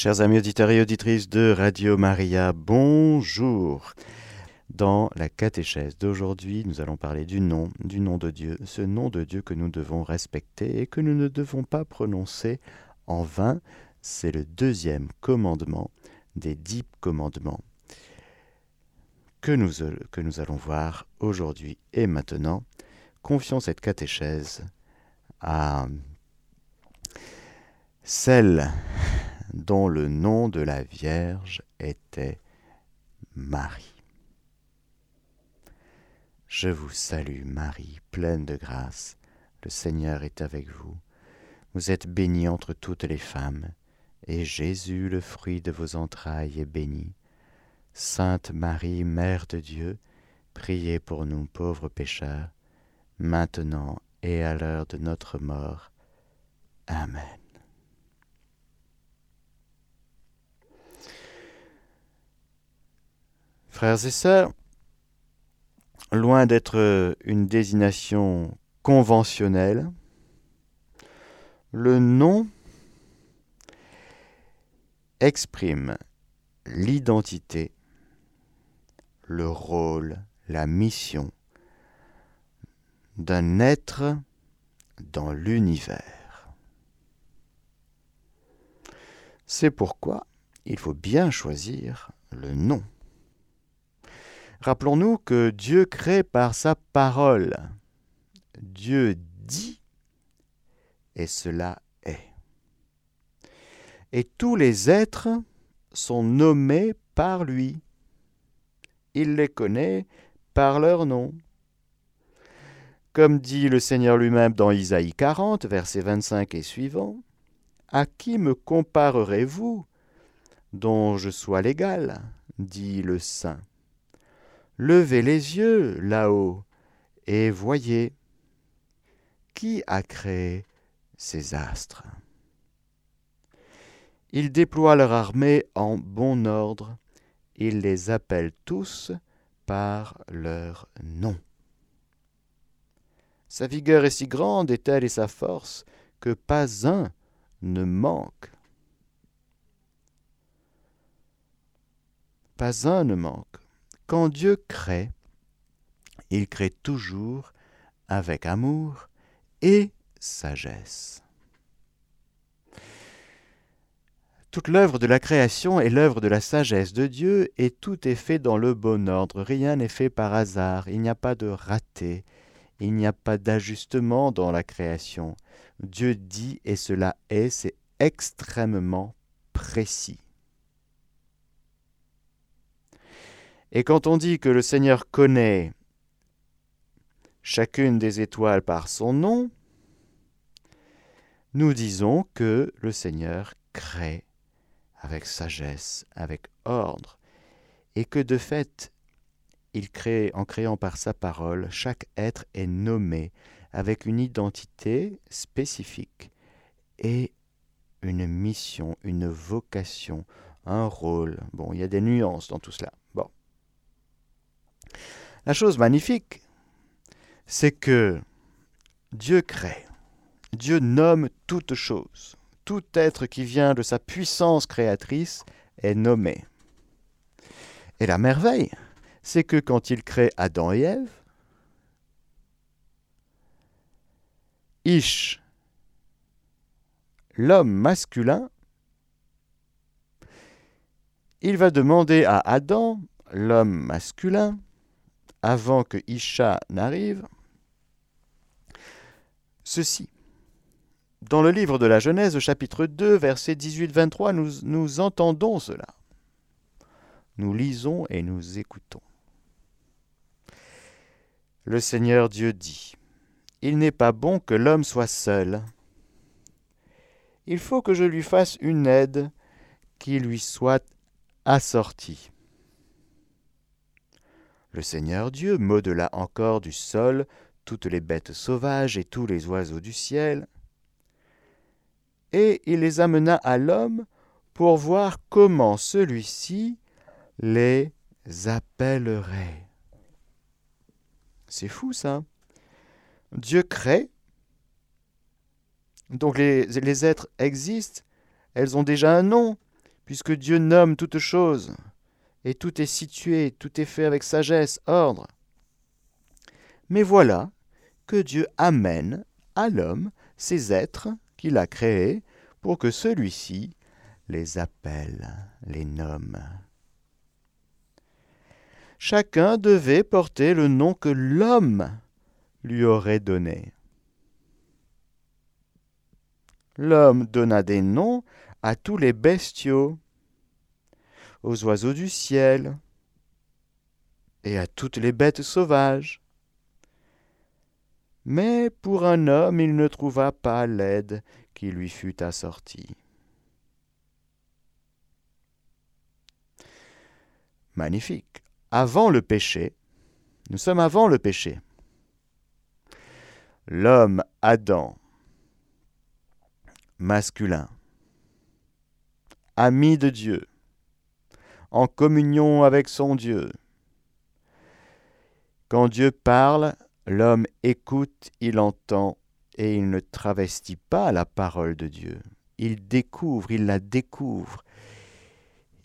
Chers amis auditeurs et auditrices de Radio Maria, bonjour. Dans la catéchèse d'aujourd'hui, nous allons parler du nom, du nom de Dieu, ce nom de Dieu que nous devons respecter et que nous ne devons pas prononcer en vain. C'est le deuxième commandement des dix commandements que nous, que nous allons voir aujourd'hui et maintenant. Confions cette catéchèse à celle dont le nom de la Vierge était Marie. Je vous salue Marie, pleine de grâce, le Seigneur est avec vous. Vous êtes bénie entre toutes les femmes, et Jésus, le fruit de vos entrailles, est béni. Sainte Marie, Mère de Dieu, priez pour nous pauvres pécheurs, maintenant et à l'heure de notre mort. Amen. Frères et sœurs, loin d'être une désignation conventionnelle, le nom exprime l'identité, le rôle, la mission d'un être dans l'univers. C'est pourquoi il faut bien choisir le nom. Rappelons-nous que Dieu crée par sa parole. Dieu dit et cela est. Et tous les êtres sont nommés par lui. Il les connaît par leur nom. Comme dit le Seigneur lui-même dans Isaïe 40, versets 25 et suivants, À qui me comparerez-vous dont je sois l'égal? dit le Saint. Levez les yeux là-haut et voyez qui a créé ces astres. Ils déploient leur armée en bon ordre, ils les appellent tous par leur nom. Sa vigueur est si grande et telle est sa force que pas un ne manque. Pas un ne manque. Quand Dieu crée, il crée toujours avec amour et sagesse. Toute l'œuvre de la création est l'œuvre de la sagesse de Dieu et tout est fait dans le bon ordre. Rien n'est fait par hasard. Il n'y a pas de raté. Il n'y a pas d'ajustement dans la création. Dieu dit et cela est, c'est extrêmement précis. Et quand on dit que le Seigneur connaît chacune des étoiles par son nom, nous disons que le Seigneur crée avec sagesse, avec ordre, et que de fait, il crée, en créant par sa parole, chaque être est nommé avec une identité spécifique et une mission, une vocation, un rôle. Bon, il y a des nuances dans tout cela. La chose magnifique, c'est que Dieu crée, Dieu nomme toute chose. Tout être qui vient de sa puissance créatrice est nommé. Et la merveille, c'est que quand il crée Adam et Ève, Ish, l'homme masculin, il va demander à Adam, l'homme masculin, avant que Isha n'arrive, ceci. Dans le livre de la Genèse, au chapitre 2, verset 18-23, nous, nous entendons cela. Nous lisons et nous écoutons. Le Seigneur Dieu dit, Il n'est pas bon que l'homme soit seul. Il faut que je lui fasse une aide qui lui soit assortie. Le Seigneur Dieu modela encore du sol toutes les bêtes sauvages et tous les oiseaux du ciel, et il les amena à l'homme pour voir comment celui-ci les appellerait. C'est fou ça. Dieu crée, donc les, les êtres existent, elles ont déjà un nom, puisque Dieu nomme toutes choses, et tout est situé, tout est fait avec sagesse, ordre. Mais voilà que Dieu amène à l'homme ces êtres qu'il a créés pour que celui-ci les appelle, les nomme. Chacun devait porter le nom que l'homme lui aurait donné. L'homme donna des noms à tous les bestiaux, aux oiseaux du ciel et à toutes les bêtes sauvages. Mais pour un homme il ne trouva pas l'aide qui lui fut assortie. Magnifique. Avant le péché, nous sommes avant le péché. L'homme Adam, masculin, ami de Dieu, en communion avec son Dieu. Quand Dieu parle, l'homme écoute, il entend, et il ne travestit pas la parole de Dieu. Il découvre, il la découvre.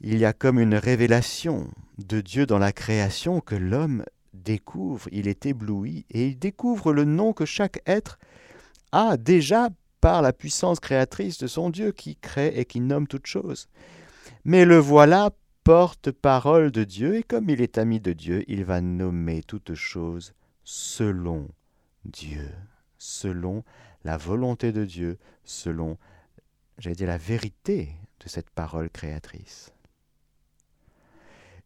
Il y a comme une révélation de Dieu dans la création que l'homme découvre, il est ébloui, et il découvre le nom que chaque être a déjà par la puissance créatrice de son Dieu qui crée et qui nomme toutes choses. Mais le voilà porte-parole de Dieu, et comme il est ami de Dieu, il va nommer toutes choses selon Dieu, selon la volonté de Dieu, selon, j'allais dire, la vérité de cette parole créatrice.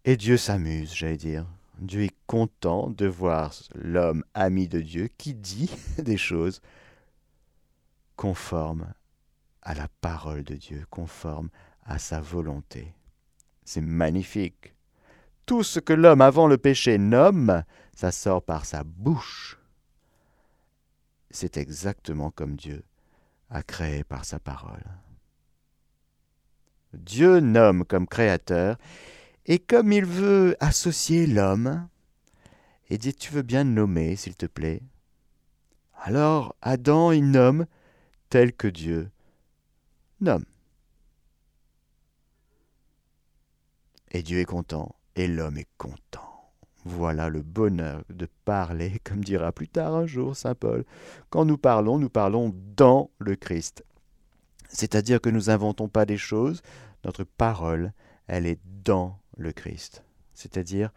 Et Dieu s'amuse, j'allais dire. Dieu est content de voir l'homme ami de Dieu qui dit des choses conformes à la parole de Dieu, conformes à sa volonté. C'est magnifique. Tout ce que l'homme avant le péché nomme, ça sort par sa bouche. C'est exactement comme Dieu a créé par sa parole. Dieu nomme comme créateur, et comme il veut associer l'homme, et dit Tu veux bien nommer, s'il te plaît Alors Adam, il nomme tel que Dieu nomme. Et Dieu est content, et l'homme est content. Voilà le bonheur de parler, comme dira plus tard un jour Saint Paul. Quand nous parlons, nous parlons dans le Christ. C'est-à-dire que nous n'inventons pas des choses, notre parole, elle est dans le Christ. C'est-à-dire,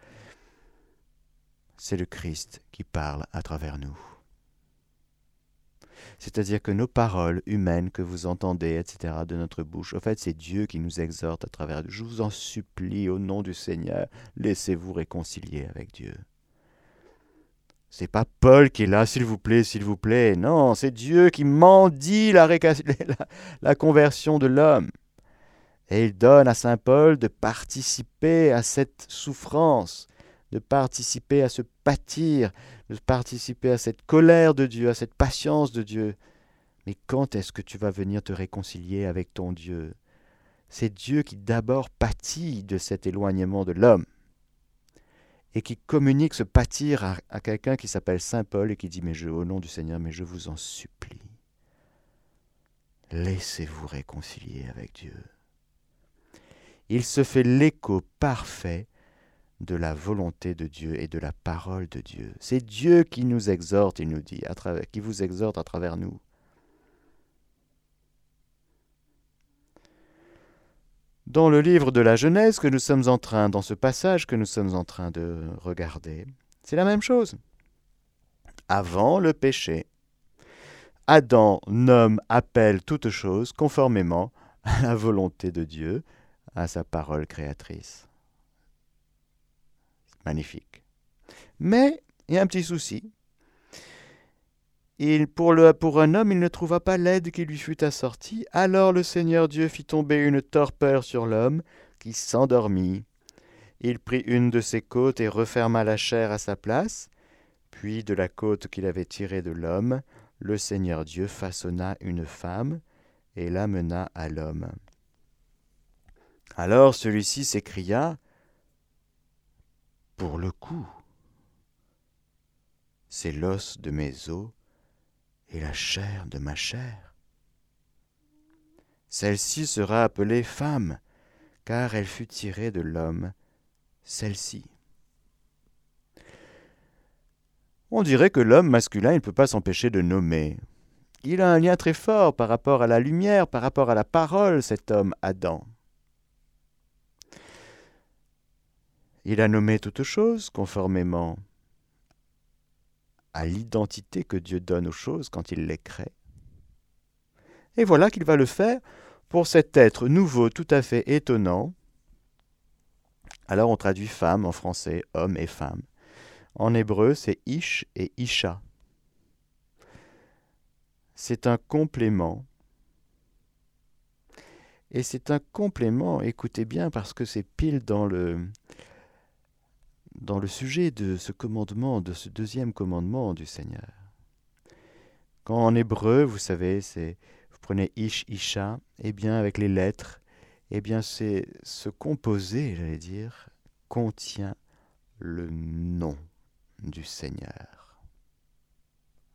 c'est le Christ qui parle à travers nous. C'est-à-dire que nos paroles humaines que vous entendez, etc., de notre bouche, en fait, c'est Dieu qui nous exhorte à travers. Je vous en supplie, au nom du Seigneur, laissez-vous réconcilier avec Dieu. C'est pas Paul qui est là, s'il vous plaît, s'il vous plaît. Non, c'est Dieu qui mendie la, la conversion de l'homme. Et il donne à Saint Paul de participer à cette souffrance, de participer à ce pâtir, de participer à cette colère de Dieu, à cette patience de Dieu. Mais quand est-ce que tu vas venir te réconcilier avec ton Dieu? C'est Dieu qui d'abord pâtit de cet éloignement de l'homme et qui communique ce pâtir à, quelqu'un qui s'appelle Saint Paul et qui dit mais je, au nom du Seigneur, mais je vous en supplie, laissez-vous réconcilier avec Dieu. Il se fait l'écho parfait de la volonté de Dieu et de la parole de Dieu. C'est Dieu qui nous exhorte, il nous dit, qui vous exhorte à travers nous. Dans le livre de la Genèse que nous sommes en train, dans ce passage que nous sommes en train de regarder, c'est la même chose. Avant le péché, Adam nomme, appelle toutes choses conformément à la volonté de Dieu, à sa parole créatrice magnifique. Mais il y a un petit souci. Il, pour, pour un homme, il ne trouva pas l'aide qui lui fut assortie. Alors le Seigneur Dieu fit tomber une torpeur sur l'homme, qui s'endormit. Il prit une de ses côtes et referma la chair à sa place. Puis de la côte qu'il avait tirée de l'homme, le Seigneur Dieu façonna une femme et l'amena à l'homme. Alors celui-ci s'écria pour le coup. C'est l'os de mes os et la chair de ma chair. Celle-ci sera appelée femme, car elle fut tirée de l'homme, celle-ci. On dirait que l'homme masculin ne peut pas s'empêcher de nommer. Il a un lien très fort par rapport à la lumière, par rapport à la parole, cet homme Adam. Il a nommé toutes choses conformément à l'identité que Dieu donne aux choses quand il les crée. Et voilà qu'il va le faire pour cet être nouveau, tout à fait étonnant. Alors on traduit femme en français, homme et femme. En hébreu, c'est Ish et Isha. C'est un complément. Et c'est un complément, écoutez bien, parce que c'est pile dans le, dans le sujet de ce commandement, de ce deuxième commandement du Seigneur. Quand en hébreu, vous savez, c'est vous prenez ish, isha, eh bien avec les lettres, eh bien c'est ce composé, j'allais dire, contient le nom du Seigneur,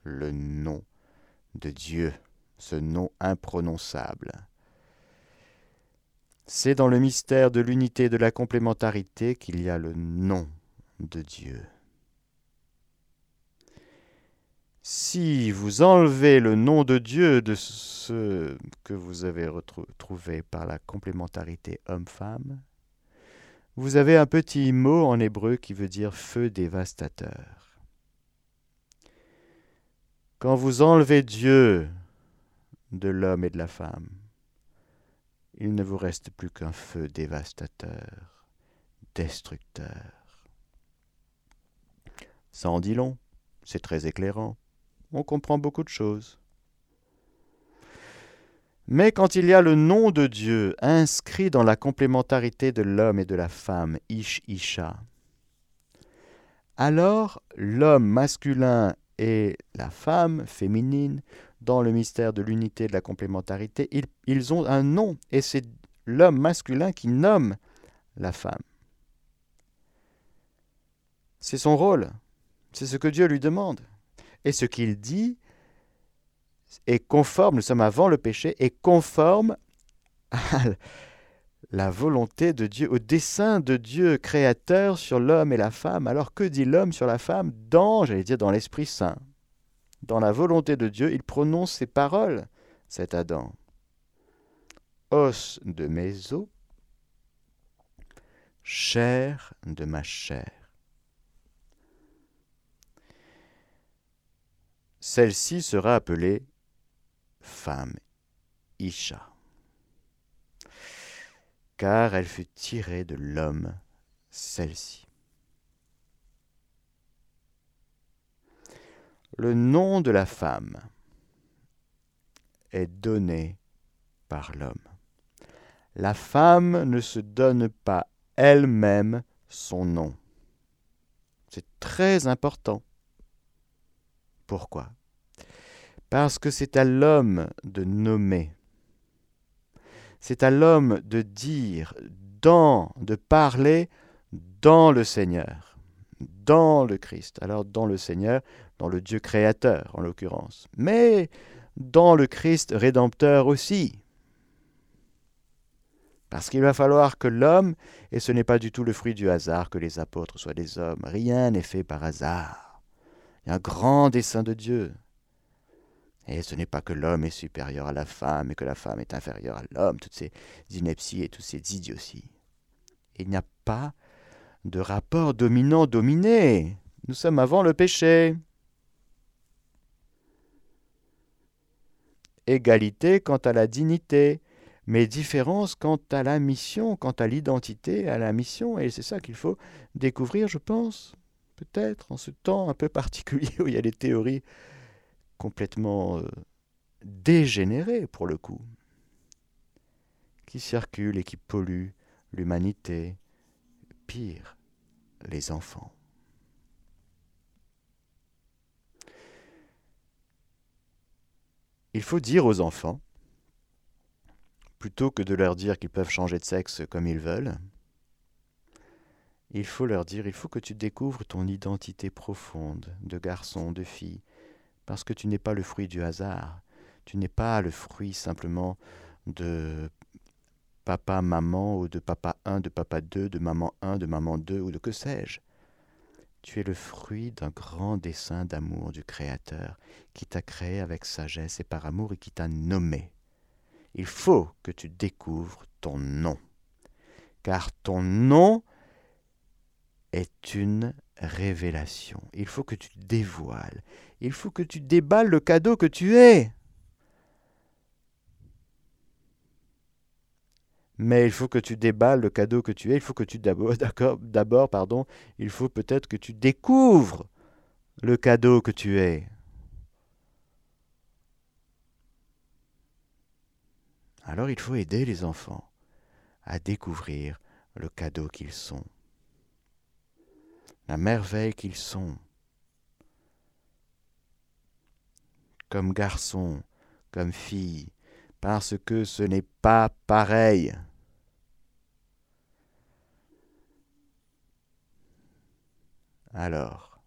le nom de Dieu, ce nom imprononçable. C'est dans le mystère de l'unité de la complémentarité qu'il y a le nom de Dieu. Si vous enlevez le nom de Dieu de ce que vous avez retrouvé par la complémentarité homme-femme, vous avez un petit mot en hébreu qui veut dire feu dévastateur. Quand vous enlevez Dieu de l'homme et de la femme, il ne vous reste plus qu'un feu dévastateur, destructeur. Ça en dit long, c'est très éclairant, on comprend beaucoup de choses. Mais quand il y a le nom de Dieu inscrit dans la complémentarité de l'homme et de la femme, Ish Isha, alors l'homme masculin et la femme féminine, dans le mystère de l'unité de la complémentarité, ils ont un nom, et c'est l'homme masculin qui nomme la femme. C'est son rôle, c'est ce que Dieu lui demande. Et ce qu'il dit, est conforme, nous sommes avant le péché, est conforme à la volonté de Dieu, au dessein de Dieu créateur sur l'homme et la femme. Alors que dit l'homme sur la femme Dans, j'allais dire, dans l'Esprit Saint. Dans la volonté de Dieu, il prononce ces paroles, cet Adam. Os de mes os, chair de ma chair. Celle-ci sera appelée femme, Isha, car elle fut tirée de l'homme, celle-ci. Le nom de la femme est donné par l'homme. La femme ne se donne pas elle-même son nom. C'est très important. Pourquoi? Parce que c'est à l'homme de nommer. C'est à l'homme de dire dans, de parler dans le Seigneur, dans le Christ. Alors dans le Seigneur, dans le Dieu créateur en l'occurrence, mais dans le Christ rédempteur aussi. Parce qu'il va falloir que l'homme, et ce n'est pas du tout le fruit du hasard que les apôtres soient des hommes, rien n'est fait par hasard. Un grand dessein de Dieu. Et ce n'est pas que l'homme est supérieur à la femme et que la femme est inférieure à l'homme, toutes ces inepties et toutes ces idioties. Il n'y a pas de rapport dominant-dominé. Nous sommes avant le péché. Égalité quant à la dignité, mais différence quant à la mission, quant à l'identité, à la mission, et c'est ça qu'il faut découvrir, je pense, peut-être en ce temps un peu particulier où il y a des théories complètement euh, dégénéré pour le coup, qui circule et qui pollue l'humanité, pire, les enfants. Il faut dire aux enfants, plutôt que de leur dire qu'ils peuvent changer de sexe comme ils veulent, il faut leur dire, il faut que tu découvres ton identité profonde de garçon, de fille, parce que tu n'es pas le fruit du hasard, tu n'es pas le fruit simplement de papa, maman, ou de papa 1, de papa 2, de maman 1, de maman 2, ou de que sais-je. Tu es le fruit d'un grand dessein d'amour du Créateur, qui t'a créé avec sagesse et par amour et qui t'a nommé. Il faut que tu découvres ton nom, car ton nom est une révélation. Il faut que tu dévoiles, il faut que tu déballes le cadeau que tu es. mais il faut que tu déballes le cadeau que tu es, il faut que tu d'abord, d'abord, pardon, il faut peut-être que tu découvres le cadeau que tu es. Alors il faut aider les enfants à découvrir le cadeau qu'ils sont, la merveille qu'ils sont, comme garçons, comme filles, parce que ce n'est pas pareil. Alors,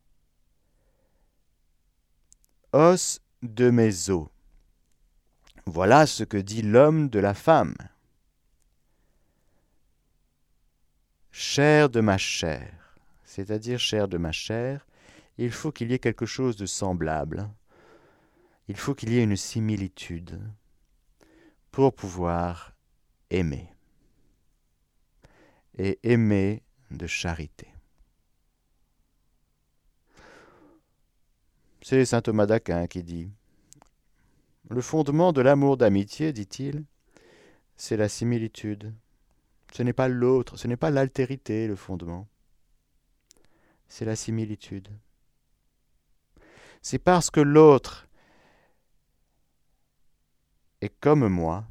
os de mes os. Voilà ce que dit l'homme de la femme. Chair de ma chair, c'est-à-dire chair de ma chair, il faut qu'il y ait quelque chose de semblable. Il faut qu'il y ait une similitude pour pouvoir aimer. Et aimer de charité. C'est saint Thomas d'Aquin qui dit Le fondement de l'amour d'amitié, dit-il, c'est la similitude. Ce n'est pas l'autre, ce n'est pas l'altérité le fondement. C'est la similitude. C'est parce que l'autre est comme moi,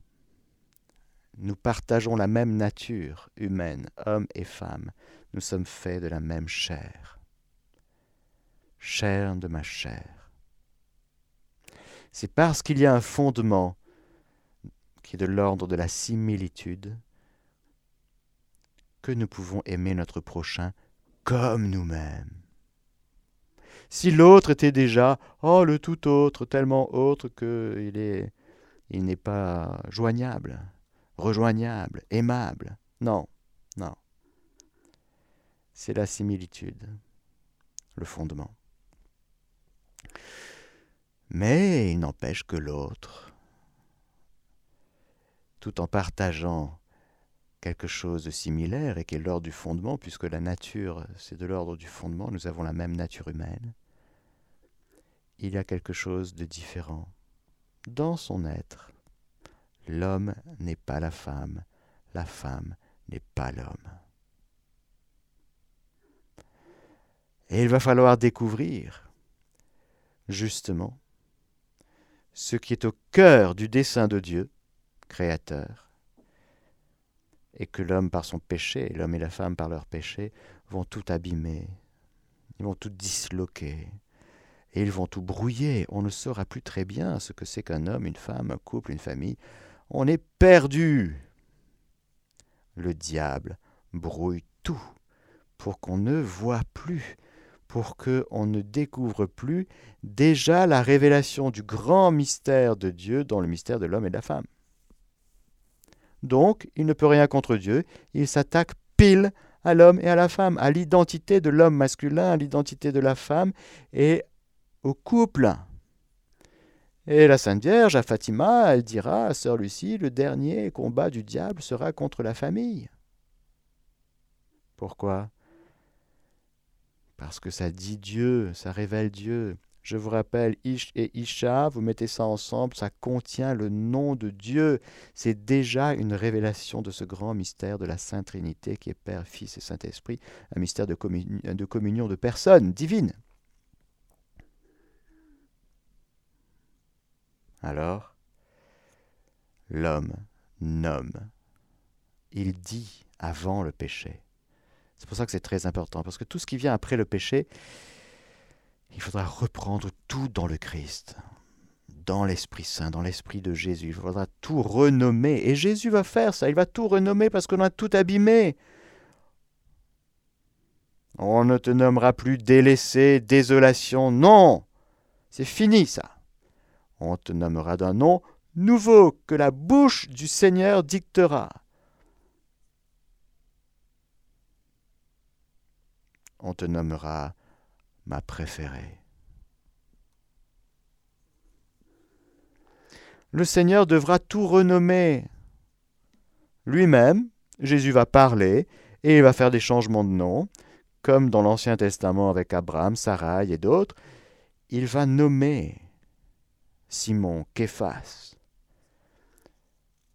nous partageons la même nature humaine, homme et femme. Nous sommes faits de la même chair chair de ma chair. C'est parce qu'il y a un fondement qui est de l'ordre de la similitude que nous pouvons aimer notre prochain comme nous-mêmes. Si l'autre était déjà, oh, le tout autre, tellement autre qu'il est, il n'est pas joignable, rejoignable, aimable. Non, non. C'est la similitude, le fondement. Mais il n'empêche que l'autre, tout en partageant quelque chose de similaire et qui est l'ordre du fondement, puisque la nature, c'est de l'ordre du fondement, nous avons la même nature humaine, il y a quelque chose de différent dans son être. L'homme n'est pas la femme, la femme n'est pas l'homme. Et il va falloir découvrir, justement, ce qui est au cœur du dessein de Dieu, créateur, et que l'homme par son péché, l'homme et la femme par leur péché, vont tout abîmer, ils vont tout disloquer, et ils vont tout brouiller. On ne saura plus très bien ce que c'est qu'un homme, une femme, un couple, une famille. On est perdu. Le diable brouille tout pour qu'on ne voit plus pour qu'on ne découvre plus déjà la révélation du grand mystère de Dieu dans le mystère de l'homme et de la femme. Donc, il ne peut rien contre Dieu, il s'attaque pile à l'homme et à la femme, à l'identité de l'homme masculin, à l'identité de la femme et au couple. Et la Sainte Vierge, à Fatima, elle dira à Sœur Lucie, le dernier combat du diable sera contre la famille. Pourquoi? Parce que ça dit Dieu, ça révèle Dieu. Je vous rappelle, Ish et Isha, vous mettez ça ensemble, ça contient le nom de Dieu. C'est déjà une révélation de ce grand mystère de la Sainte Trinité qui est Père, Fils et Saint-Esprit, un mystère de, de communion de personnes divines. Alors, l'homme nomme, il dit avant le péché. C'est pour ça que c'est très important, parce que tout ce qui vient après le péché, il faudra reprendre tout dans le Christ, dans l'Esprit Saint, dans l'Esprit de Jésus. Il faudra tout renommer. Et Jésus va faire ça. Il va tout renommer parce qu'on a tout abîmé. On ne te nommera plus délaissé, désolation. Non, c'est fini ça. On te nommera d'un nom nouveau que la bouche du Seigneur dictera. On te nommera ma préférée. Le Seigneur devra tout renommer. Lui-même, Jésus va parler et il va faire des changements de nom, comme dans l'Ancien Testament avec Abraham, Sarai et d'autres. Il va nommer Simon, Képhas,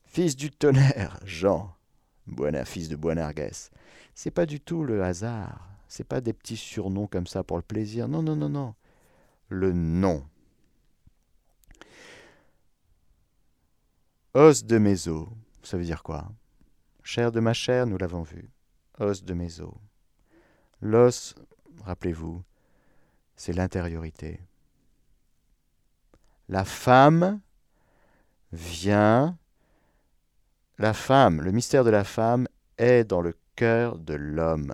fils du tonnerre, Jean, fils de Boanerges. C'est pas du tout le hasard. C'est pas des petits surnoms comme ça pour le plaisir. Non, non, non, non. Le nom. Os de mes os, ça veut dire quoi? Chair de ma chair, nous l'avons vu. Os de mes os. L'os, rappelez-vous, c'est l'intériorité. La femme vient, la femme, le mystère de la femme est dans le cœur de l'homme.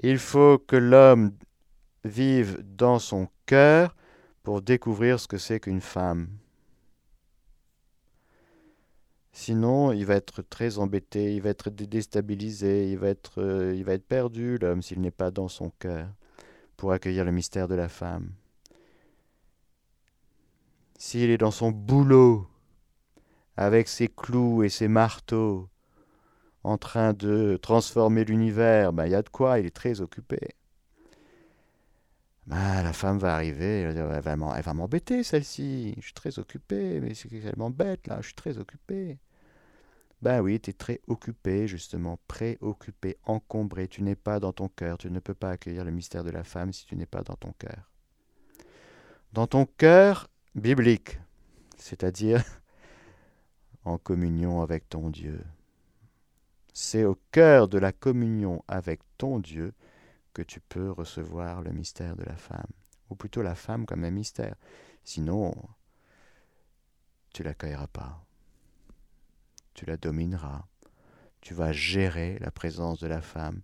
Il faut que l'homme vive dans son cœur pour découvrir ce que c'est qu'une femme. Sinon, il va être très embêté, il va être déstabilisé, il va être, euh, il va être perdu, l'homme, s'il n'est pas dans son cœur pour accueillir le mystère de la femme. S'il est dans son boulot, avec ses clous et ses marteaux, en train de transformer l'univers, ben, il y a de quoi, il est très occupé. Ben, la femme va arriver, elle va m'embêter celle-ci, je suis très occupé, mais c'est qu'elle m'embête là, je suis très occupé. Ben oui, tu es très occupé, justement, préoccupé, encombré, tu n'es pas dans ton cœur, tu ne peux pas accueillir le mystère de la femme si tu n'es pas dans ton cœur. Dans ton cœur biblique, c'est-à-dire en communion avec ton Dieu. C'est au cœur de la communion avec ton Dieu que tu peux recevoir le mystère de la femme, ou plutôt la femme comme un mystère. Sinon, tu l'accueilleras pas. Tu la domineras. Tu vas gérer la présence de la femme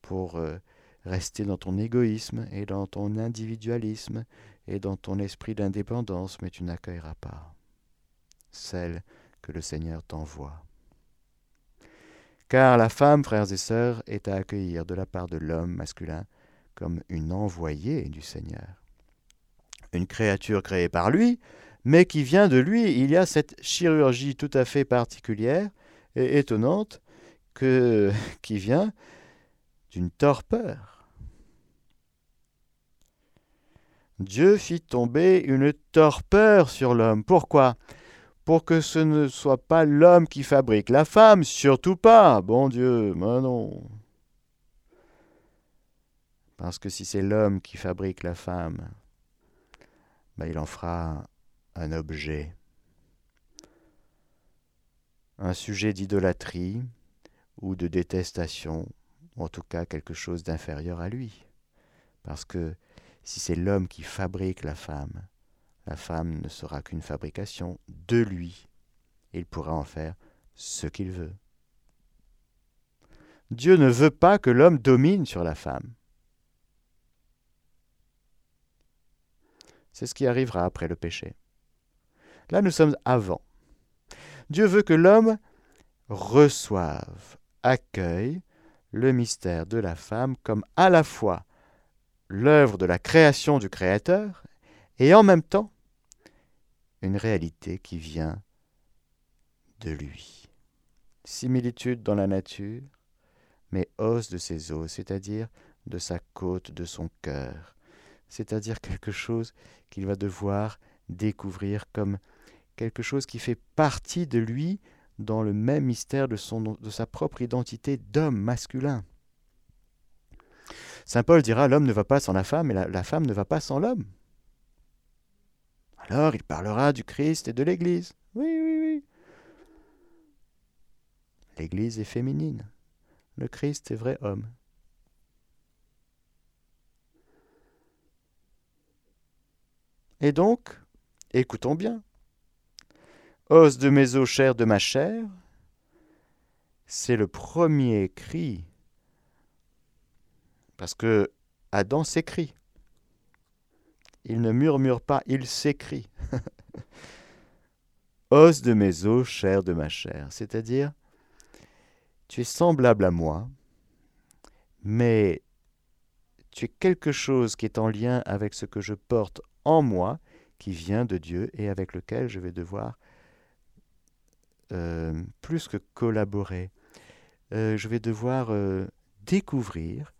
pour euh, rester dans ton égoïsme et dans ton individualisme et dans ton esprit d'indépendance, mais tu n'accueilleras pas celle que le Seigneur t'envoie. Car la femme, frères et sœurs, est à accueillir de la part de l'homme masculin comme une envoyée du Seigneur. Une créature créée par lui, mais qui vient de lui. Il y a cette chirurgie tout à fait particulière et étonnante que, qui vient d'une torpeur. Dieu fit tomber une torpeur sur l'homme. Pourquoi? Pour que ce ne soit pas l'homme qui fabrique la femme, surtout pas, bon Dieu, mais non. Parce que si c'est l'homme qui fabrique la femme, ben il en fera un objet, un sujet d'idolâtrie ou de détestation, ou en tout cas quelque chose d'inférieur à lui. Parce que si c'est l'homme qui fabrique la femme, la femme ne sera qu'une fabrication de lui. Il pourra en faire ce qu'il veut. Dieu ne veut pas que l'homme domine sur la femme. C'est ce qui arrivera après le péché. Là, nous sommes avant. Dieu veut que l'homme reçoive, accueille le mystère de la femme comme à la fois l'œuvre de la création du Créateur et en même temps une réalité qui vient de lui. Similitude dans la nature, mais os de ses os, c'est-à-dire de sa côte, de son cœur, c'est-à-dire quelque chose qu'il va devoir découvrir comme quelque chose qui fait partie de lui dans le même mystère de, son, de sa propre identité d'homme masculin. Saint Paul dira l'homme ne va pas sans la femme et la femme ne va pas sans l'homme. Alors il parlera du Christ et de l'Église. Oui, oui, oui. L'Église est féminine. Le Christ est vrai homme. Et donc, écoutons bien. Os de mes os, chair de ma chair, c'est le premier cri. Parce que Adam s'écrit. Il ne murmure pas, il s'écrie. Os de mes os, chair de ma chair. C'est-à-dire, tu es semblable à moi, mais tu es quelque chose qui est en lien avec ce que je porte en moi, qui vient de Dieu et avec lequel je vais devoir euh, plus que collaborer, euh, je vais devoir euh, découvrir,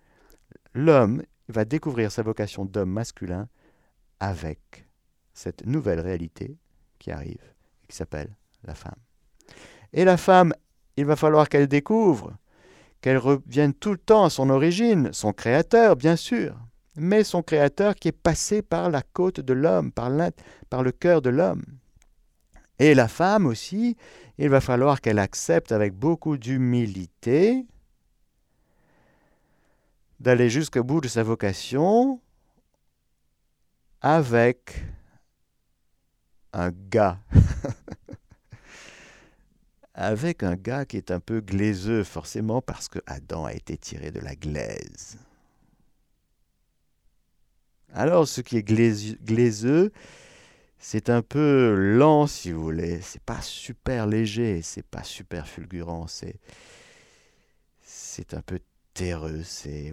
l'homme va découvrir sa vocation d'homme masculin avec cette nouvelle réalité qui arrive, qui s'appelle la femme. Et la femme, il va falloir qu'elle découvre, qu'elle revienne tout le temps à son origine, son créateur, bien sûr, mais son créateur qui est passé par la côte de l'homme, par, par le cœur de l'homme. Et la femme aussi, il va falloir qu'elle accepte avec beaucoup d'humilité d'aller jusqu'au bout de sa vocation avec un gars. avec un gars qui est un peu glaiseux, forcément parce que Adam a été tiré de la glaise. Alors, ce qui est glaiseux, c'est un peu lent, si vous voulez. C'est pas super léger, c'est pas super fulgurant, c'est c'est un peu terreux, c'est.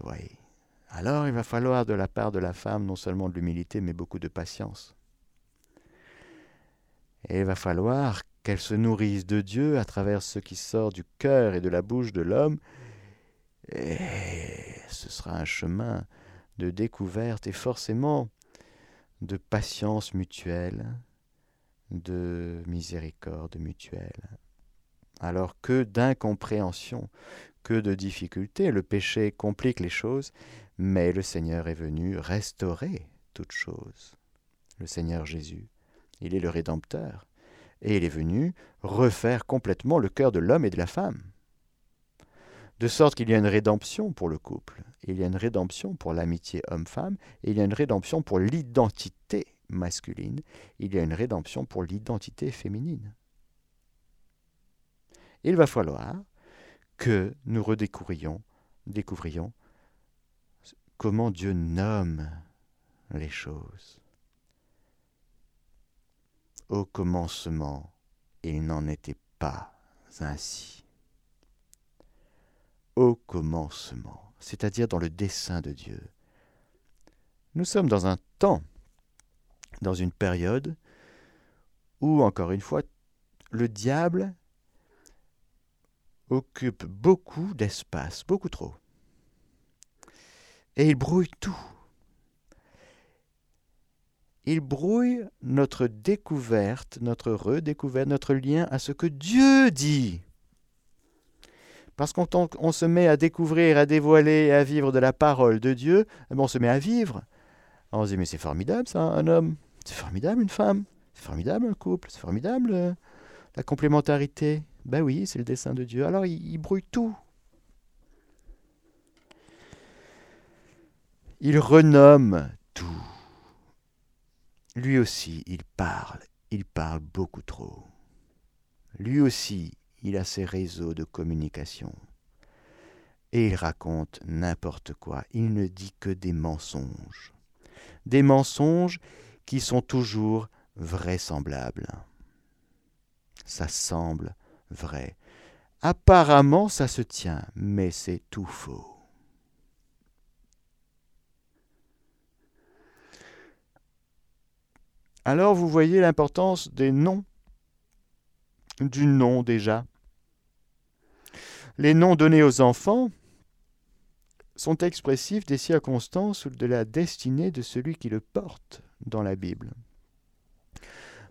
Alors, il va falloir de la part de la femme non seulement de l'humilité, mais beaucoup de patience. Et il va falloir qu'elle se nourrisse de Dieu à travers ce qui sort du cœur et de la bouche de l'homme. Et ce sera un chemin de découverte et forcément de patience mutuelle, de miséricorde mutuelle. Alors que d'incompréhension, que de difficultés, le péché complique les choses, mais le Seigneur est venu restaurer toutes choses. Le Seigneur Jésus, il est le Rédempteur, et il est venu refaire complètement le cœur de l'homme et de la femme. De sorte qu'il y a une rédemption pour le couple, il y a une rédemption pour l'amitié homme-femme, il y a une rédemption pour l'identité masculine, il y a une rédemption pour l'identité féminine. Il va falloir que nous redécouvrions découvrions comment Dieu nomme les choses. Au commencement, il n'en était pas ainsi. Au commencement c'est-à-dire dans le dessein de Dieu. Nous sommes dans un temps, dans une période où, encore une fois, le diable occupe beaucoup d'espace, beaucoup trop. Et il brouille tout. Il brouille notre découverte, notre redécouverte, notre lien à ce que Dieu dit. Parce qu'on se met à découvrir, à dévoiler à vivre de la parole de Dieu, eh ben, on se met à vivre. On se dit, mais c'est formidable ça, un homme. C'est formidable une femme. C'est formidable un couple. C'est formidable euh, la complémentarité. Ben oui, c'est le dessein de Dieu. Alors il brouille tout. Il renomme tout. Lui aussi, il parle. Il parle beaucoup trop. Lui aussi, il a ses réseaux de communication. Et il raconte n'importe quoi, il ne dit que des mensonges. Des mensonges qui sont toujours vraisemblables. Ça semble vrai. Apparemment, ça se tient, mais c'est tout faux. Alors vous voyez l'importance des noms, du nom déjà. Les noms donnés aux enfants sont expressifs des circonstances ou de la destinée de celui qui le porte dans la Bible.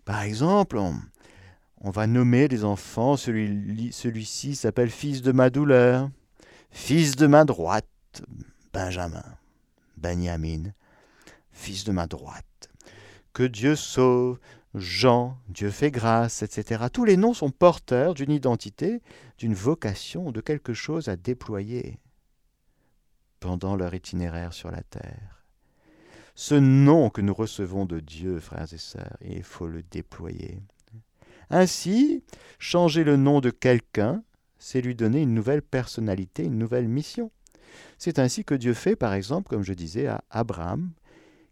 Par exemple, on, va nommer des enfants, celui-ci s'appelle fils de ma douleur, fils de ma droite, Benjamin, Benjamin, fils de ma droite. Que Dieu sauve, Jean, Dieu fait grâce, etc. Tous les noms sont porteurs d'une identité, d'une vocation, de quelque chose à déployer pendant leur itinéraire sur la terre. Ce nom que nous recevons de Dieu, frères et sœurs, il faut le déployer. Ainsi, changer le nom de quelqu'un, c'est lui donner une nouvelle personnalité, une nouvelle mission. C'est ainsi que Dieu fait, par exemple, comme je disais, à Abraham,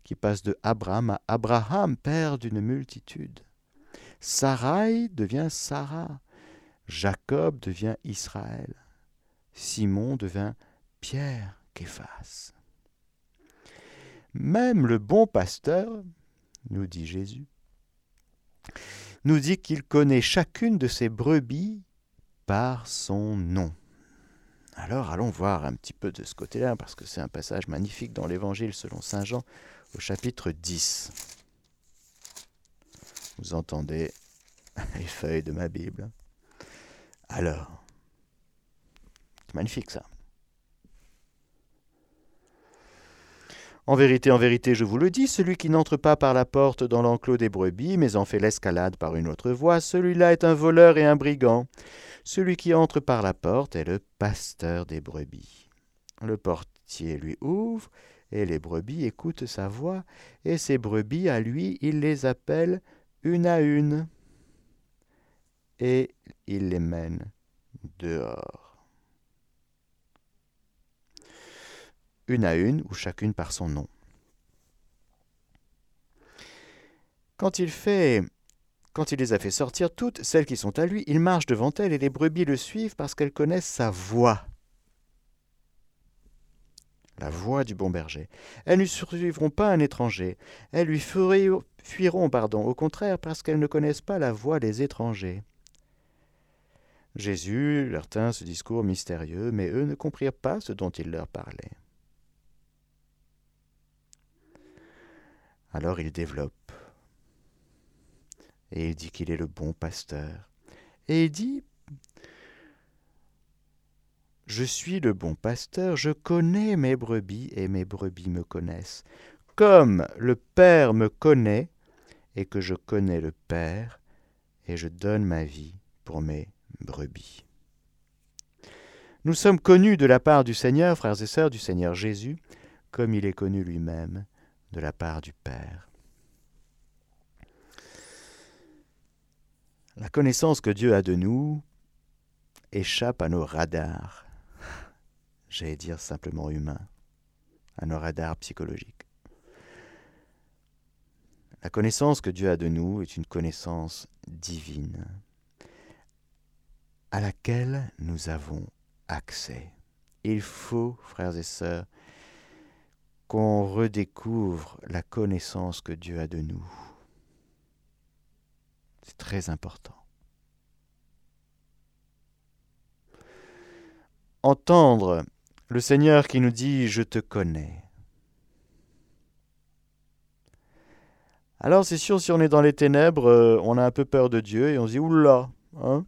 qui passe de Abraham à Abraham, père d'une multitude. Sarai devient Sarah. Jacob devient Israël. Simon devient Pierre, qu'efface. Même le bon pasteur, nous dit Jésus, nous dit qu'il connaît chacune de ses brebis par son nom. Alors allons voir un petit peu de ce côté-là, parce que c'est un passage magnifique dans l'Évangile selon Saint Jean au chapitre 10. Vous entendez les feuilles de ma Bible. Alors, c'est magnifique ça. En vérité, en vérité, je vous le dis, celui qui n'entre pas par la porte dans l'enclos des brebis, mais en fait l'escalade par une autre voie, celui-là est un voleur et un brigand. Celui qui entre par la porte est le pasteur des brebis. Le portier lui ouvre, et les brebis écoutent sa voix, et ces brebis, à lui, il les appelle une à une, et il les mène dehors. une à une, ou chacune par son nom. Quand il fait quand il les a fait sortir toutes, celles qui sont à lui, il marche devant elles et les brebis le suivent parce qu'elles connaissent sa voix. La voix du bon berger. Elles ne survivront pas un étranger. Elles lui fuiront, pardon, au contraire, parce qu'elles ne connaissent pas la voix des étrangers. Jésus leur tint ce discours mystérieux, mais eux ne comprirent pas ce dont il leur parlait. Alors il développe. Et il dit qu'il est le bon pasteur. Et il dit, Je suis le bon pasteur, je connais mes brebis et mes brebis me connaissent. Comme le Père me connaît et que je connais le Père, et je donne ma vie pour mes brebis. Nous sommes connus de la part du Seigneur, frères et sœurs du Seigneur Jésus, comme il est connu lui-même de la part du Père. La connaissance que Dieu a de nous échappe à nos radars, j'allais dire simplement humains, à nos radars psychologiques. La connaissance que Dieu a de nous est une connaissance divine à laquelle nous avons accès. Il faut, frères et sœurs, qu'on redécouvre la connaissance que Dieu a de nous. C'est très important. Entendre le Seigneur qui nous dit ⁇ Je te connais ⁇ Alors c'est sûr, si on est dans les ténèbres, euh, on a un peu peur de Dieu et on se dit ⁇ Oula hein.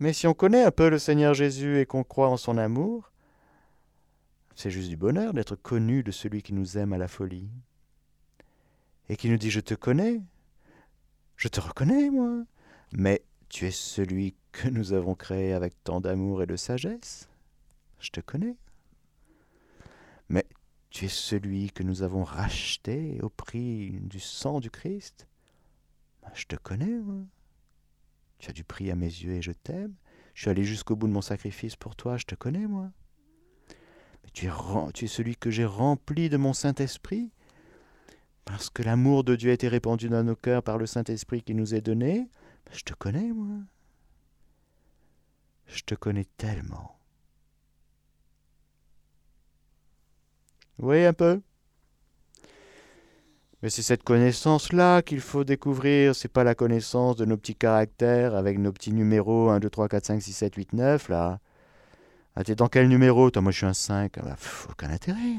Mais si on connaît un peu le Seigneur Jésus et qu'on croit en son amour, c'est juste du bonheur d'être connu de celui qui nous aime à la folie. Et qui nous dit Je te connais, je te reconnais, moi, mais tu es celui que nous avons créé avec tant d'amour et de sagesse? Je te connais. Mais tu es celui que nous avons racheté au prix du sang du Christ? Je te connais, moi. Tu as du prix à mes yeux et je t'aime. Je suis allé jusqu'au bout de mon sacrifice pour toi, je te connais, moi tu es, celui que j'ai rempli de mon Saint-Esprit, parce que l'amour de Dieu a été répandu dans nos cœurs par le Saint-Esprit qui nous est donné. Je te connais, moi. Je te connais tellement. Voyez un peu Mais c'est cette connaissance-là qu'il faut découvrir. C'est pas la connaissance de nos petits caractères avec nos petits numéros 1, 2, 3, 4, 5, 6, 7, 8, 9, là. Ah, t'es dans quel numéro Toi, moi, je suis un 5. Ah, bah, aucun intérêt.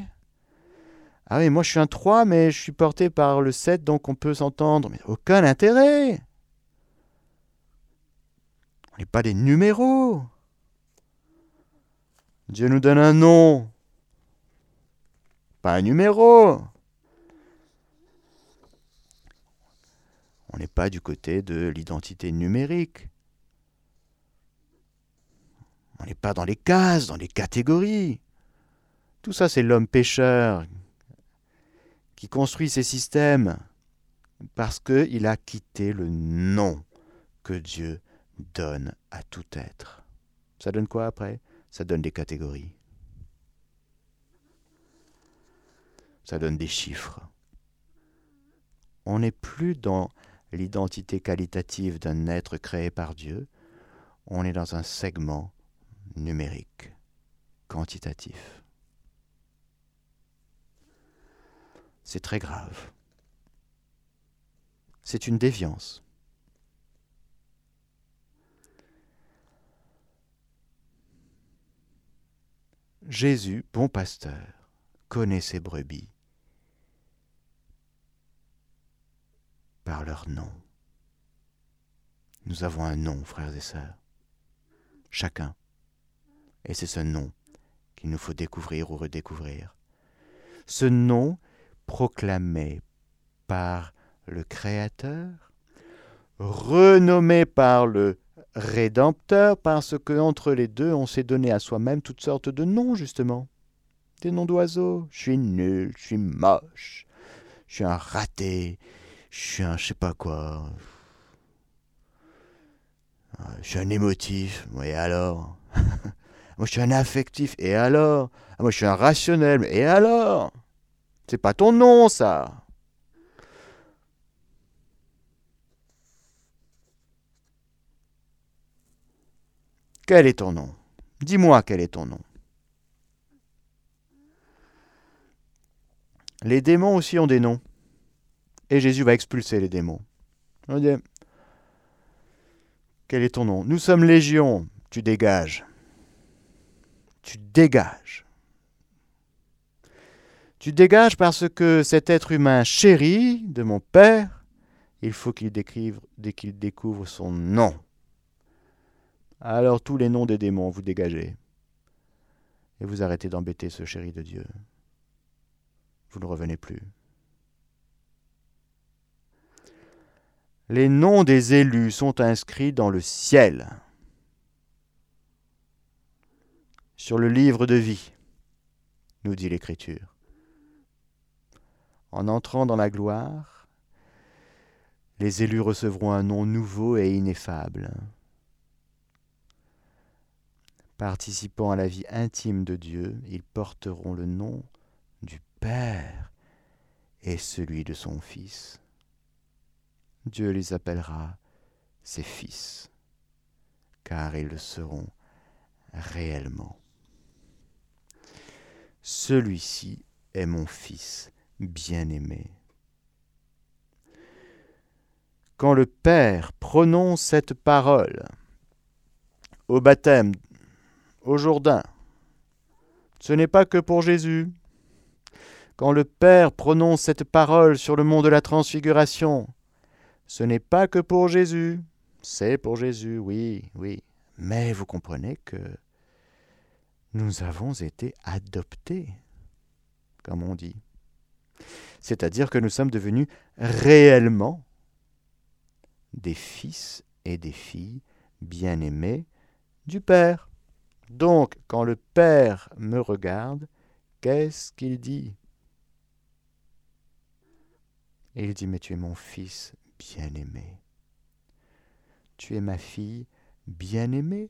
Ah oui, moi, je suis un 3, mais je suis porté par le 7, donc on peut s'entendre. Mais aucun intérêt. On n'est pas des numéros. Dieu nous donne un nom, pas un numéro. On n'est pas du côté de l'identité numérique. On n'est pas dans les cases, dans les catégories. Tout ça, c'est l'homme pécheur qui construit ses systèmes parce qu'il a quitté le nom que Dieu donne à tout être. Ça donne quoi après? Ça donne des catégories. Ça donne des chiffres. On n'est plus dans l'identité qualitative d'un être créé par Dieu, on est dans un segment numérique. quantitatif. C'est très grave. C'est une déviance. Jésus, bon pasteur, connaît ses brebis par leur nom. Nous avons un nom, frères et sœurs, chacun. Et c'est ce nom qu'il nous faut découvrir ou redécouvrir. Ce nom proclamé par le Créateur, renommé par le Rédempteur, parce que entre les deux, on s'est donné à soi-même toutes sortes de noms, justement. Des noms d'oiseaux. Je suis nul, je suis moche, je suis un raté, je suis un je sais pas quoi. Je suis un émotif, et alors Moi je suis un affectif, et alors Moi je suis un rationnel, et alors? C'est pas ton nom ça Quel est ton nom? Dis-moi quel est ton nom. Les démons aussi ont des noms. Et Jésus va expulser les démons. On dit, quel est ton nom? Nous sommes légion. Tu dégages. Tu dégages. Tu dégages parce que cet être humain chéri de mon Père, il faut qu'il dès qu'il découvre son nom. Alors tous les noms des démons, vous dégagez. Et vous arrêtez d'embêter ce chéri de Dieu. Vous ne revenez plus. Les noms des élus sont inscrits dans le ciel, sur le livre de vie, nous dit l'Écriture. En entrant dans la gloire, les élus recevront un nom nouveau et ineffable participant à la vie intime de Dieu, ils porteront le nom du Père et celui de son Fils. Dieu les appellera ses fils, car ils le seront réellement. Celui-ci est mon Fils bien-aimé. Quand le Père prononce cette parole au baptême au Jourdain. Ce n'est pas que pour Jésus. Quand le Père prononce cette parole sur le mont de la transfiguration, ce n'est pas que pour Jésus. C'est pour Jésus, oui, oui. Mais vous comprenez que nous avons été adoptés, comme on dit. C'est-à-dire que nous sommes devenus réellement des fils et des filles bien-aimés du Père. Donc, quand le Père me regarde, qu'est-ce qu'il dit? Il dit, mais tu es mon fils bien-aimé. Tu es ma fille bien-aimée.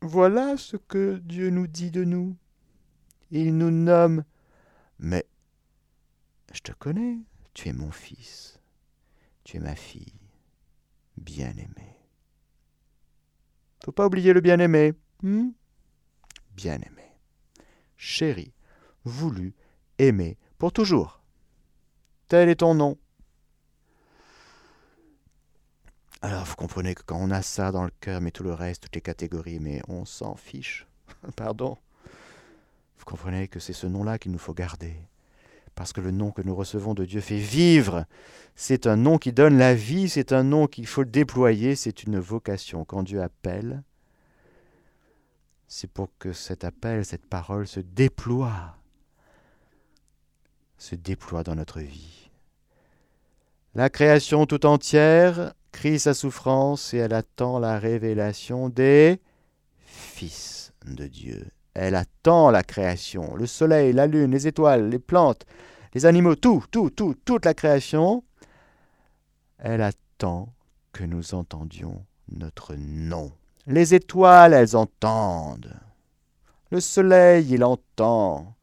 Voilà ce que Dieu nous dit de nous. Il nous nomme, mais je te connais, tu es mon fils, tu es ma fille bien-aimée. Faut pas oublier le bien-aimé. Hmm? bien-aimé. Chéri, voulu, aimé, pour toujours. Tel est ton nom. Alors vous comprenez que quand on a ça dans le cœur, mais tout le reste, toutes les catégories, mais on s'en fiche. Pardon. Vous comprenez que c'est ce nom-là qu'il nous faut garder. Parce que le nom que nous recevons de Dieu fait vivre. C'est un nom qui donne la vie, c'est un nom qu'il faut déployer, c'est une vocation. Quand Dieu appelle, c'est pour que cet appel, cette parole se déploie, se déploie dans notre vie. La création tout entière crie sa souffrance et elle attend la révélation des fils de Dieu. Elle attend la création, le soleil, la lune, les étoiles, les plantes, les animaux, tout, tout, tout, toute la création. Elle attend que nous entendions notre nom. Les étoiles, elles entendent. Le soleil, il entend.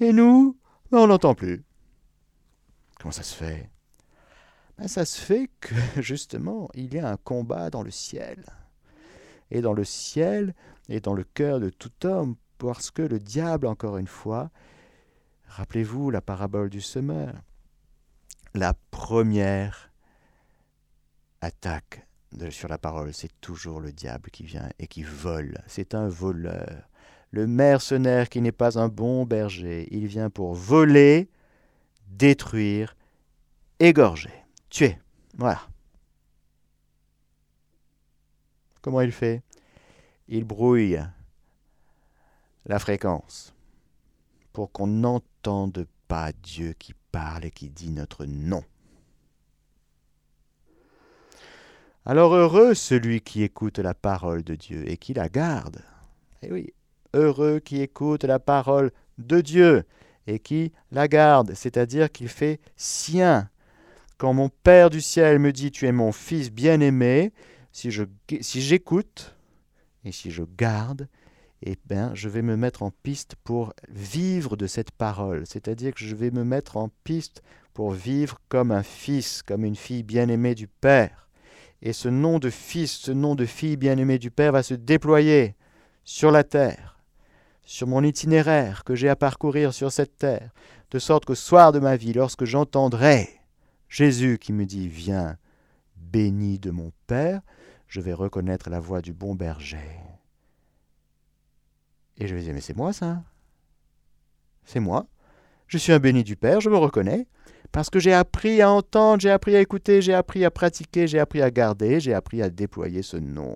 Et nous, on n'entend plus. Comment ça se fait? Ben, Ça se fait que, justement, il y a un combat dans le ciel. et dans le ciel et dans le cœur de tout homme, parce que le diable, encore une fois, rappelez-vous la parabole du semeur, la première attaque sur la parole, c'est toujours le diable qui vient et qui vole. C'est un voleur. Le mercenaire qui n'est pas un bon berger, il vient pour voler, détruire, égorger, tuer. Voilà. Comment il fait? Il brouille la fréquence pour qu'on n'entende pas Dieu qui parle et qui dit notre nom. Alors heureux celui qui écoute la parole de Dieu et qui la garde. Eh oui, heureux qui écoute la parole de Dieu et qui la garde, c'est-à-dire qu'il fait sien. Quand mon Père du ciel me dit Tu es mon Fils bien-aimé, si j'écoute et si je garde, eh bien, je vais me mettre en piste pour vivre de cette parole, c'est-à-dire que je vais me mettre en piste pour vivre comme un fils, comme une fille bien-aimée du Père. Et ce nom de fils, ce nom de fille bien-aimée du Père va se déployer sur la terre, sur mon itinéraire que j'ai à parcourir sur cette terre, de sorte qu'au soir de ma vie, lorsque j'entendrai Jésus qui me dit Viens, béni de mon Père, je vais reconnaître la voix du bon berger. Et je vais dire Mais c'est moi ça? C'est moi. Je suis un béni du Père, je me reconnais. Parce que j'ai appris à entendre, j'ai appris à écouter, j'ai appris à pratiquer, j'ai appris à garder, j'ai appris à déployer ce nom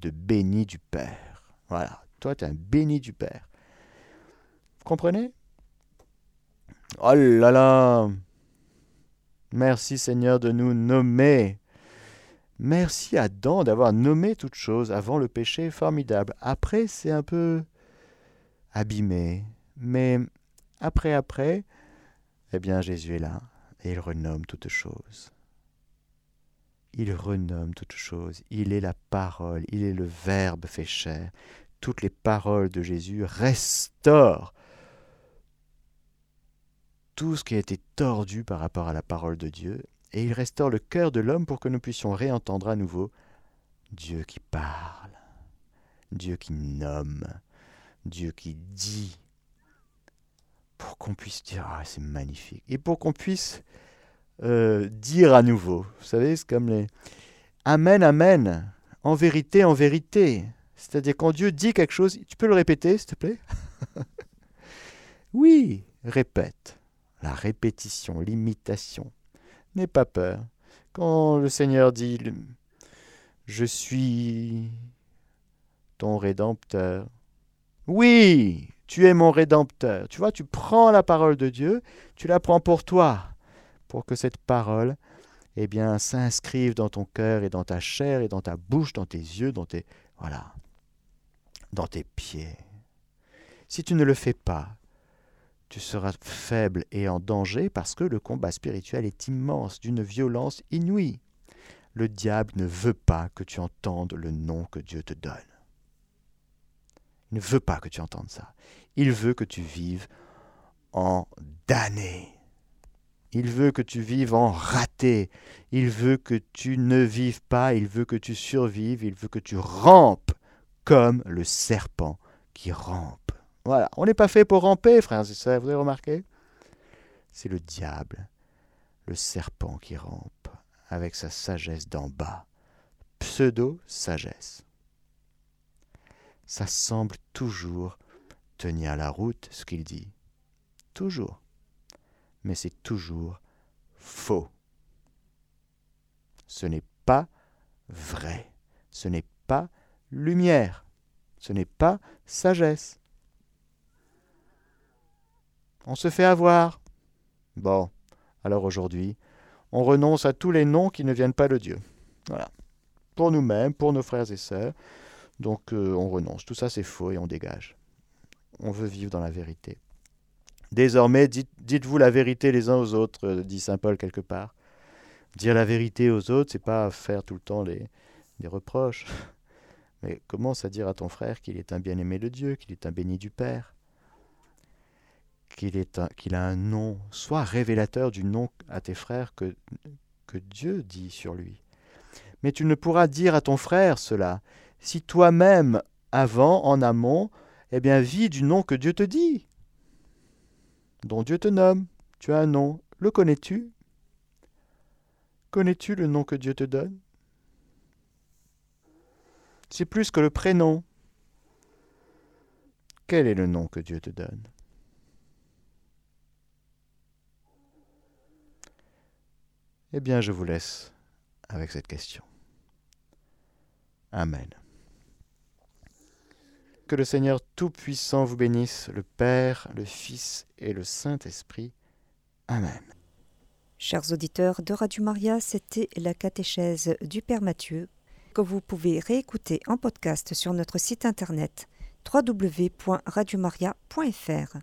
de béni du Père. Voilà, toi tu es un béni du Père. Vous comprenez? Oh là là Merci Seigneur de nous nommer. Merci Adam d'avoir nommé toute chose avant le péché formidable. Après, c'est un peu abîmé. Mais après, après, eh bien, Jésus est là et il renomme toutes choses. Il renomme toutes choses. Il est la parole, il est le Verbe fait chair. Toutes les paroles de Jésus restaurent tout ce qui a été tordu par rapport à la parole de Dieu, et il restaure le cœur de l'homme pour que nous puissions réentendre à nouveau Dieu qui parle, Dieu qui nomme, Dieu qui dit, pour qu'on puisse dire ah c'est magnifique et pour qu'on puisse euh, dire à nouveau. Vous savez, c'est comme les Amen, Amen, en vérité, en vérité. C'est-à-dire quand Dieu dit quelque chose, tu peux le répéter, s'il te plaît? Oui, répète. La répétition, l'imitation. N'aie pas peur. Quand le Seigneur dit Je suis ton rédempteur. Oui, tu es mon rédempteur. Tu vois, tu prends la parole de Dieu, tu la prends pour toi, pour que cette parole, eh s'inscrive dans ton cœur et dans ta chair et dans ta bouche, dans tes yeux, dans tes voilà, dans tes pieds. Si tu ne le fais pas, tu seras faible et en danger parce que le combat spirituel est immense, d'une violence inouïe. Le diable ne veut pas que tu entendes le nom que Dieu te donne. Il ne veut pas que tu entendes ça. Il veut que tu vives en damné. Il veut que tu vives en raté. Il veut que tu ne vives pas. Il veut que tu survives. Il veut que tu rampes comme le serpent qui rampe. Voilà. On n'est pas fait pour ramper, frères et sœurs. Vous avez remarqué? C'est le diable, le serpent qui rampe avec sa sagesse d'en bas. Pseudo-sagesse ça semble toujours tenir la route, ce qu'il dit. Toujours. Mais c'est toujours faux. Ce n'est pas vrai. Ce n'est pas lumière. Ce n'est pas sagesse. On se fait avoir. Bon, alors aujourd'hui, on renonce à tous les noms qui ne viennent pas de Dieu. Voilà. Pour nous-mêmes, pour nos frères et sœurs, donc euh, on renonce. Tout ça c'est faux et on dégage. On veut vivre dans la vérité. Désormais, dites, vous la vérité les uns aux autres, euh, dit Saint Paul quelque part. Dire la vérité aux autres, c'est pas faire tout le temps des reproches. Mais commence à dire à ton frère qu'il est un bien-aimé de Dieu, qu'il est un béni du Père, qu'il a un nom. Sois révélateur du nom à tes frères que, que Dieu dit sur lui. Mais tu ne pourras dire à ton frère cela si toi-même, avant, en amont, eh bien, vis du nom que Dieu te dit, dont Dieu te nomme. Tu as un nom. Le connais-tu? Connais-tu le nom que Dieu te donne? C'est plus que le prénom. Quel est le nom que Dieu te donne? Eh bien, je vous laisse avec cette question. Amen. Que le Seigneur Tout-Puissant vous bénisse, le Père, le Fils et le Saint-Esprit. Amen. Chers auditeurs de Radio Maria, c'était la catéchèse du Père Mathieu que vous pouvez réécouter en podcast sur notre site internet www.radiomaria.fr.